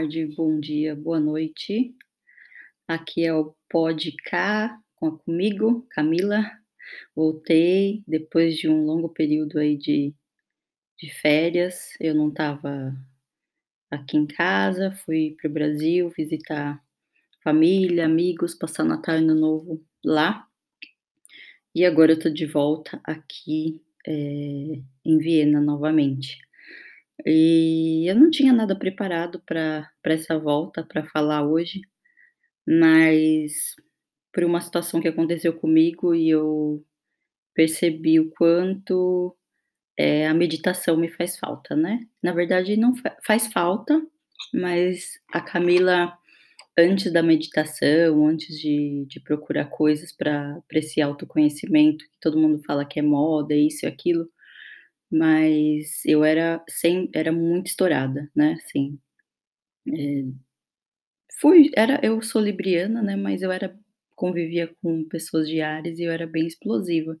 tarde, bom dia, boa noite. Aqui é o Pod com comigo, Camila. Voltei depois de um longo período aí de, de férias. Eu não estava aqui em casa, fui para o Brasil visitar família, amigos, passar Natal e Ano Novo lá. E agora eu tô de volta aqui é, em Viena novamente. E eu não tinha nada preparado para essa volta, para falar hoje, mas por uma situação que aconteceu comigo e eu percebi o quanto é, a meditação me faz falta, né? Na verdade, não fa faz falta, mas a Camila, antes da meditação, antes de, de procurar coisas para esse autoconhecimento, que todo mundo fala que é moda, isso e aquilo, mas eu era sem era muito estourada, né, assim, eh, fui era eu sou libriana, né, mas eu era convivia com pessoas de Áries e eu era bem explosiva.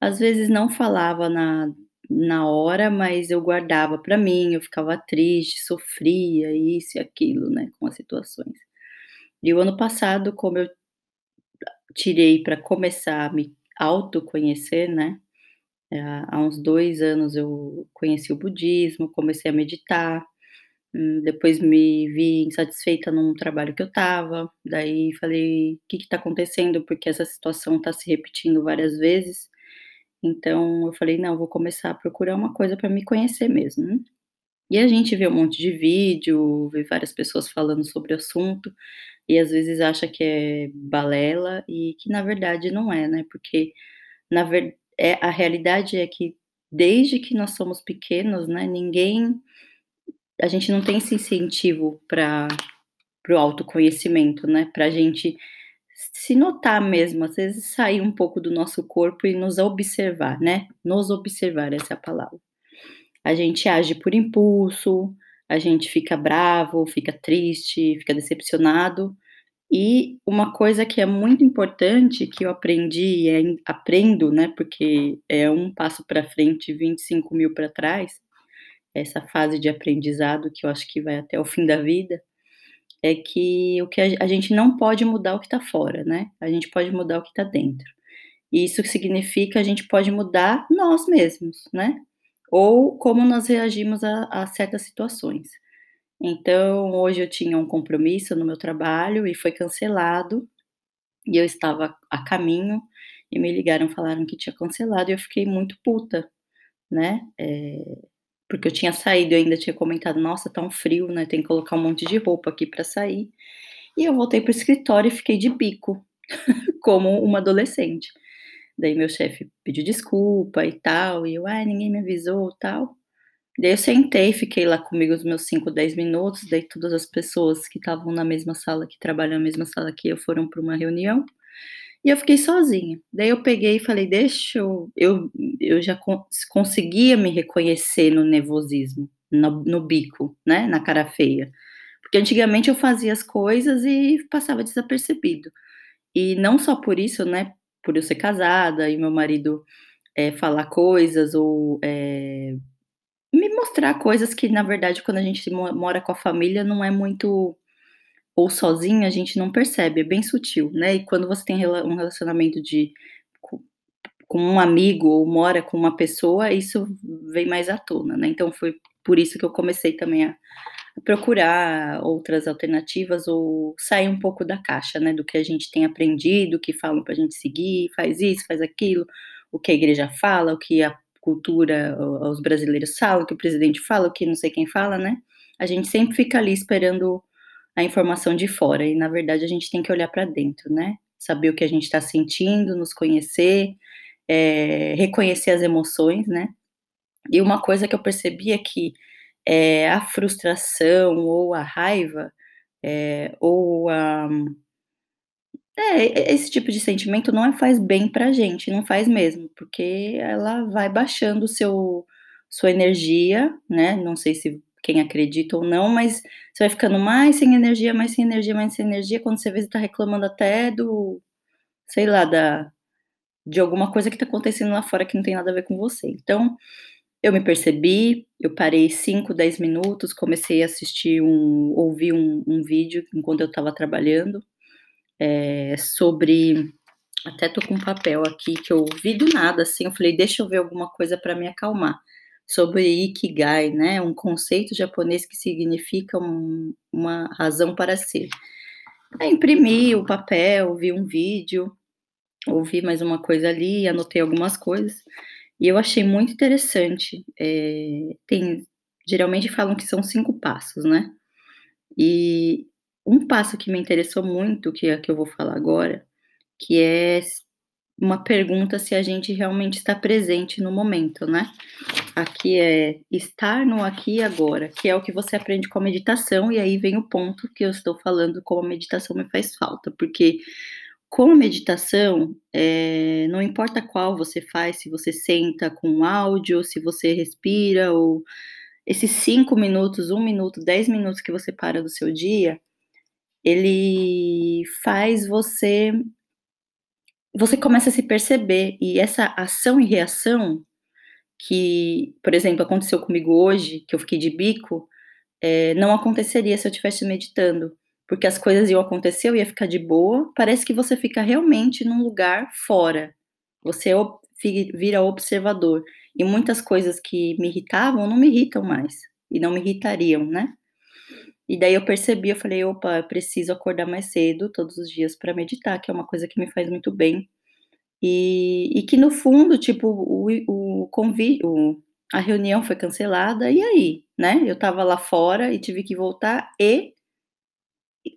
Às vezes não falava na na hora, mas eu guardava para mim, eu ficava triste, sofria, isso e aquilo, né, com as situações. E o ano passado, como eu tirei para começar a me autoconhecer, né, é, há uns dois anos eu conheci o budismo, comecei a meditar, hum, depois me vi insatisfeita num trabalho que eu estava, daí falei: "O que está acontecendo? Porque essa situação está se repetindo várias vezes". Então eu falei: "Não, vou começar a procurar uma coisa para me conhecer mesmo". E a gente vê um monte de vídeo, vê várias pessoas falando sobre o assunto, e às vezes acha que é balela e que na verdade não é, né, porque na ver é, a realidade é que desde que nós somos pequenos, né, ninguém a gente não tem esse incentivo para o autoconhecimento, né, pra gente se notar mesmo, às vezes sair um pouco do nosso corpo e nos observar, né, nos observar, essa é a palavra. A gente age por impulso, a gente fica bravo, fica triste, fica decepcionado, e uma coisa que é muito importante, que eu aprendi e aprendo, né, porque é um passo para frente e 25 mil para trás, essa fase de aprendizado que eu acho que vai até o fim da vida, é que o que a, a gente não pode mudar o que está fora, né? A gente pode mudar o que está dentro. E isso significa a gente pode mudar nós mesmos, né? Ou como nós reagimos a, a certas situações. Então, hoje eu tinha um compromisso no meu trabalho e foi cancelado, e eu estava a caminho, e me ligaram, falaram que tinha cancelado, e eu fiquei muito puta, né, eh, porque eu tinha saído, eu ainda tinha comentado: "Nossa, tá um frio, né, tem que colocar um monte de roupa aqui para sair". E eu voltei para o escritório e fiquei de bico, como uma adolescente. Daí meu chefe pediu desculpa e tal, e eu: "Ai, ninguém me avisou", tal. Daí eu sentei, fiquei lá comigo os meus 5, 10 minutos, daí todas as pessoas que estavam na mesma sala, que trabalham na mesma sala que eu, foram para uma reunião, e eu fiquei sozinha. Daí eu peguei e falei: "Deixa eu" eu eu já conseguia me reconhecer no nervosismo, no no bico, né, na cara feia. Porque antigamente eu fazia as coisas e passava desapercebido. E não só por isso, né, por eu ser casada e meu marido, eh, falar coisas ou, eh me mostrar coisas que, na verdade, quando a gente mora com a família, não é muito ou sozinho, a gente não percebe, é bem sutil, né. E quando você tem um relacionamento de com um amigo ou mora com uma pessoa, isso vem mais à tona, né. Então foi por isso que eu comecei também a procurar outras alternativas ou sair um pouco da caixa, né, do que a gente tem aprendido, que falam pra gente seguir, faz isso, faz aquilo, o que a igreja fala, o que a cultura os brasileiros falam, que o presidente fala, que não sei quem fala, né. A gente sempre fica ali esperando a informação de fora e na verdade a gente tem que olhar para dentro, né. Saber o que a gente está sentindo, nos conhecer, eh, reconhecer as emoções, né. E uma coisa que eu percebi é que, eh, a frustração ou a raiva, eh, ou a é, esse tipo de sentimento não faz bem pra gente, não faz mesmo, porque ela vai baixando seu sua energia, né, não sei se quem acredita ou não, mas você vai ficando mais sem energia, mais sem energia, mais sem energia, quando você vê você tá reclamando até do sei lá, da de alguma coisa que tá acontecendo lá fora que não tem nada a ver com você. Então, eu me percebi, eu parei 5, 10 minutos, comecei a assistir um, ouvir um, um vídeo enquanto eu estava trabalhando, é, sobre, até tô com um papel aqui que eu vi do nada, assim, eu falei, deixa eu ver alguma coisa para me acalmar, sobre Ikigai, né, um conceito japonês que significa um, uma razão para ser. Aí imprimi o papel, vi um vídeo, ouvi mais uma coisa ali, anotei algumas coisas, e eu achei muito interessante. É, tem, geralmente falam que são cinco passos, né? E um passo que me interessou muito, que é que eu vou falar agora, que é uma pergunta se a gente realmente está presente no momento, né? Aqui é estar no aqui e agora, que é o que você aprende com a meditação, e aí vem o ponto que eu estou falando como a meditação me faz falta, porque com a meditação, é, não importa qual você faz, se você senta com áudio, se você respira, ou esses cinco minutos, um minuto, dez minutos que você para do seu dia, ele faz você. Você começa a se perceber, e essa ação e reação, que, por exemplo, aconteceu comigo hoje, que eu fiquei de bico, é, não aconteceria se eu estivesse meditando porque as coisas iam acontecer, eu ia ficar de boa. Parece que você fica realmente num lugar fora. Você vira observador. E muitas coisas que me irritavam não me irritam mais. E não me irritariam, né? E daí eu percebi, eu falei, opa, eu preciso acordar mais cedo todos os dias para meditar, que é uma coisa que me faz muito bem. E, e que no fundo, tipo, o, o convite, a reunião foi cancelada, e aí, né? Eu tava lá fora e tive que voltar e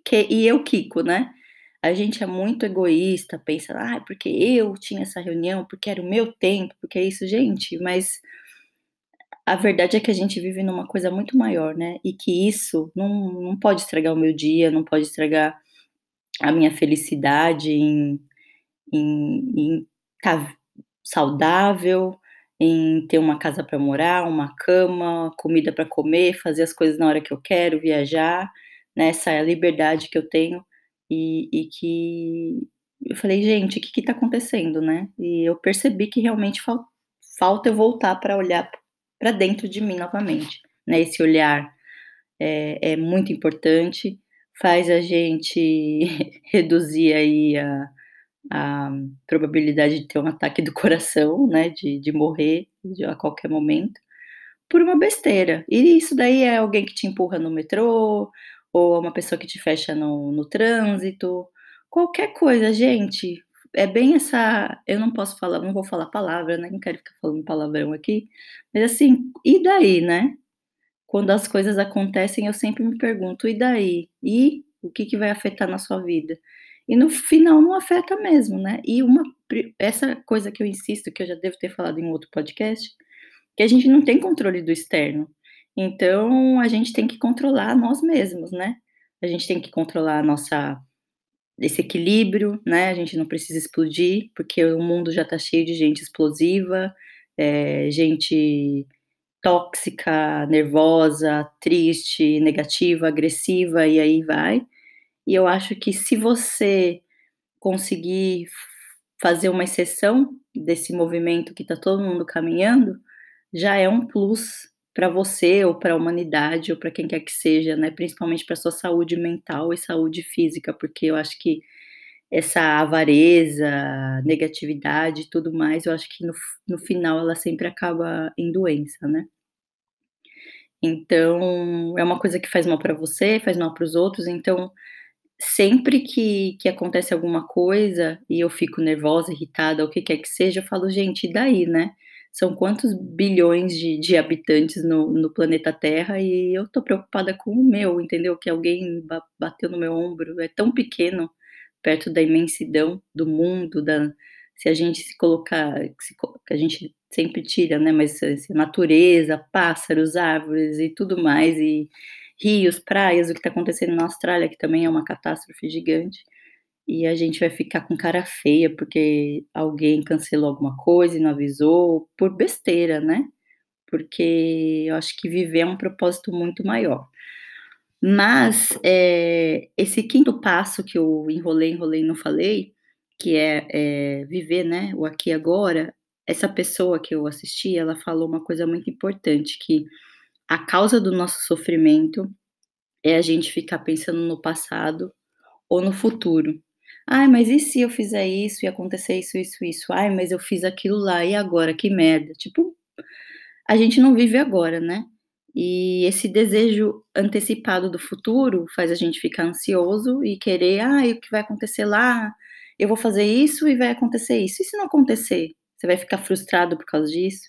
que, e eu, Kiko, né? A gente é muito egoísta, pensa, ah, porque eu tinha essa reunião, porque era o meu tempo, porque é isso, gente, mas a verdade é que a gente vive numa coisa muito maior, né? E que isso não, não pode estragar o meu dia, não pode estragar a minha felicidade em estar tá saudável, em ter uma casa para morar, uma cama, comida para comer, fazer as coisas na hora que eu quero, viajar nessa né, liberdade que eu tenho e, e que eu falei, gente, o que está acontecendo, né? E eu percebi que realmente fal, falta eu voltar para olhar para dentro de mim novamente, né? Esse olhar é, é muito importante, faz a gente reduzir aí a, a probabilidade de ter um ataque do coração, né? De, de morrer a qualquer momento por uma besteira. E isso daí é alguém que te empurra no metrô, ou uma pessoa que te fecha no, no trânsito, qualquer coisa, gente. É bem essa. Eu não posso falar, não vou falar palavra, né? Não quero ficar falando palavrão aqui. Mas assim, e daí, né? Quando as coisas acontecem, eu sempre me pergunto, e daí? E o que, que vai afetar na sua vida? E no final não afeta mesmo, né? E uma essa coisa que eu insisto, que eu já devo ter falado em outro podcast, que a gente não tem controle do externo. Então, a gente tem que controlar nós mesmos, né? A gente tem que controlar a nossa esse equilíbrio, né? A gente não precisa explodir, porque o mundo já está cheio de gente explosiva, é, gente tóxica, nervosa, triste, negativa, agressiva, e aí vai. E eu acho que se você conseguir fazer uma exceção desse movimento que está todo mundo caminhando, já é um plus para você ou para a humanidade ou para quem quer que seja, né? Principalmente para sua saúde mental e saúde física, porque eu acho que essa avareza, negatividade e tudo mais, eu acho que no, no final ela sempre acaba em doença, né? Então, é uma coisa que faz mal para você, faz mal para os outros, então sempre que, que acontece alguma coisa e eu fico nervosa, irritada, o que quer que seja, eu falo, gente, e daí, né? São quantos bilhões de, de habitantes no, no, planeta Terra e eu tô preocupada com o meu, entendeu? Que alguém bateu no meu ombro, é tão pequeno perto da imensidão do mundo, da se a gente se colocar, se, que a gente sempre tira, né? Mas natureza, pássaros, árvores e tudo mais, e rios, praias, o que está acontecendo na Austrália, que também é uma catástrofe gigante e a gente vai ficar com cara feia porque alguém cancelou alguma coisa e não avisou, por besteira, né? Porque eu acho que viver é um propósito muito maior. Mas é, esse quinto passo que eu enrolei, enrolei não falei, que é, é, viver, né, o aqui e agora, essa pessoa que eu assisti, ela falou uma coisa muito importante, que a causa do nosso sofrimento é a gente ficar pensando no passado ou no futuro. "Ai, mas e se eu fizer isso e acontecer isso, isso, isso? Ai, mas eu fiz aquilo lá, e agora? Que merda!" Tipo, a gente não vive agora, né. E esse desejo antecipado do futuro faz a gente ficar ansioso e querer: "Ai, o que vai acontecer lá? Eu vou fazer isso e vai acontecer isso. E se não acontecer?" Você vai ficar frustrado por causa disso.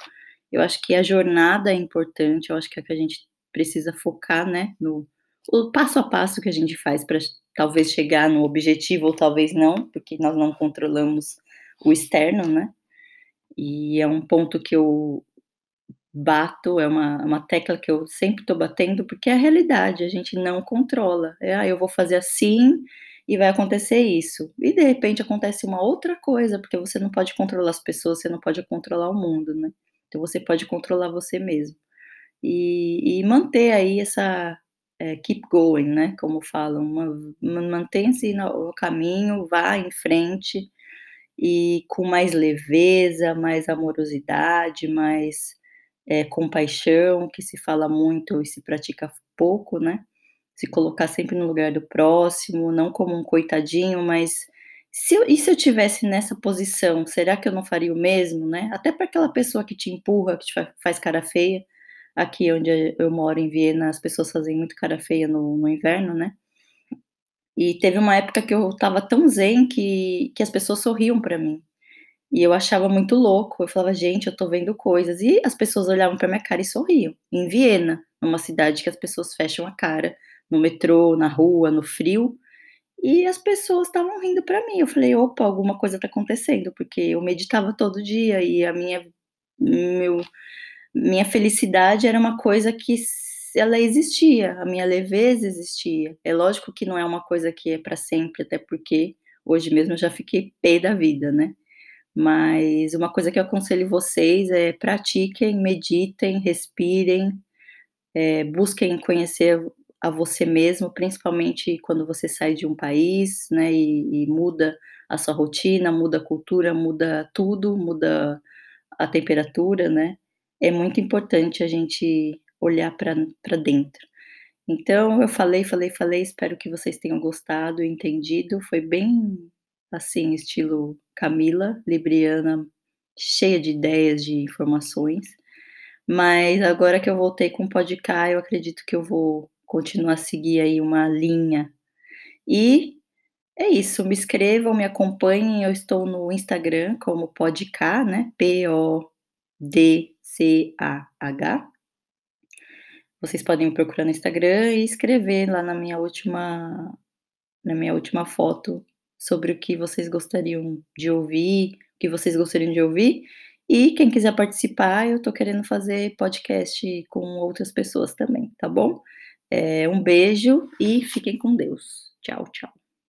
Eu acho que a jornada é importante, eu acho que é que a gente precisa focar, né, no o passo a passo que a gente faz pra talvez chegar no objetivo ou talvez não, porque nós não controlamos o externo, né. E é um ponto que eu bato, é uma uma tecla que eu sempre tô batendo, porque é a realidade, a gente não controla. É: "Ah, eu vou fazer assim e vai acontecer isso." E de repente acontece uma outra coisa, porque você não pode controlar as pessoas, você não pode controlar o mundo, né. Então você pode controlar você mesmo. E e manter aí essa, eh, keep going, né, como falam, ma mantenha-se no caminho, vá em frente, e com mais leveza, mais amorosidade, mais, eh, compaixão, que se fala muito e se pratica pouco, né. Se colocar sempre no lugar do próximo, não como um coitadinho, mas se eu e se eu tivesse nessa posição, será que eu não faria o mesmo, né. Até pra aquela pessoa que te empurra, que te fa faz cara feia. Aqui onde eu moro em Viena, as pessoas fazem muito cara feia no no inverno, né. E teve uma época que eu estava tão zen que que as pessoas sorriam pra mim. E eu achava muito louco, eu falava: "Gente, eu tô vendo coisas." E as pessoas olhavam pra minha cara e sorriam. Em Viena, numa cidade que as pessoas fecham a cara, no metrô, na rua, no frio, e as pessoas estavam rindo pra mim. Eu falei: "Opa, alguma coisa tá acontecendo." Porque eu meditava todo dia e a minha meu minha felicidade era uma coisa que ela existia, a minha leveza existia. É lógico que não é uma coisa que é pra sempre, até porque hoje mesmo eu já fiquei pé da vida, né. Mas uma coisa que eu aconselho vocês é pratiquem, meditem, respirem, eh, busquem conhecer a você mesmo, principalmente quando você sai de um país, né, e e muda a sua rotina, muda a cultura, muda tudo, muda a temperatura, né. É muito importante a gente olhar pra dentro. Então eu falei, falei, falei, espero que vocês tenham gostado entendido. Foi bem, assim, estilo Camila, libriana, cheia de ideias, de informações. Mas agora que eu voltei com o Pod.K, eu acredito que eu vou continuar a seguir aí uma linha. E é isso, me escrevam, me acompanhem, eu estou no Instagram como Pod.K, né, P-O-D-C-A-H. Vocês podem me procurar no Instagram e escrever lá na minha última na minha última foto sobre o que vocês gostariam de ouvir, o que vocês gostariam de ouvir. E quem quiser participar, eu tô querendo fazer podcast com outras pessoas também, tá bom. Eh, um beijo e fiquem com Deus. Tchau, tchau.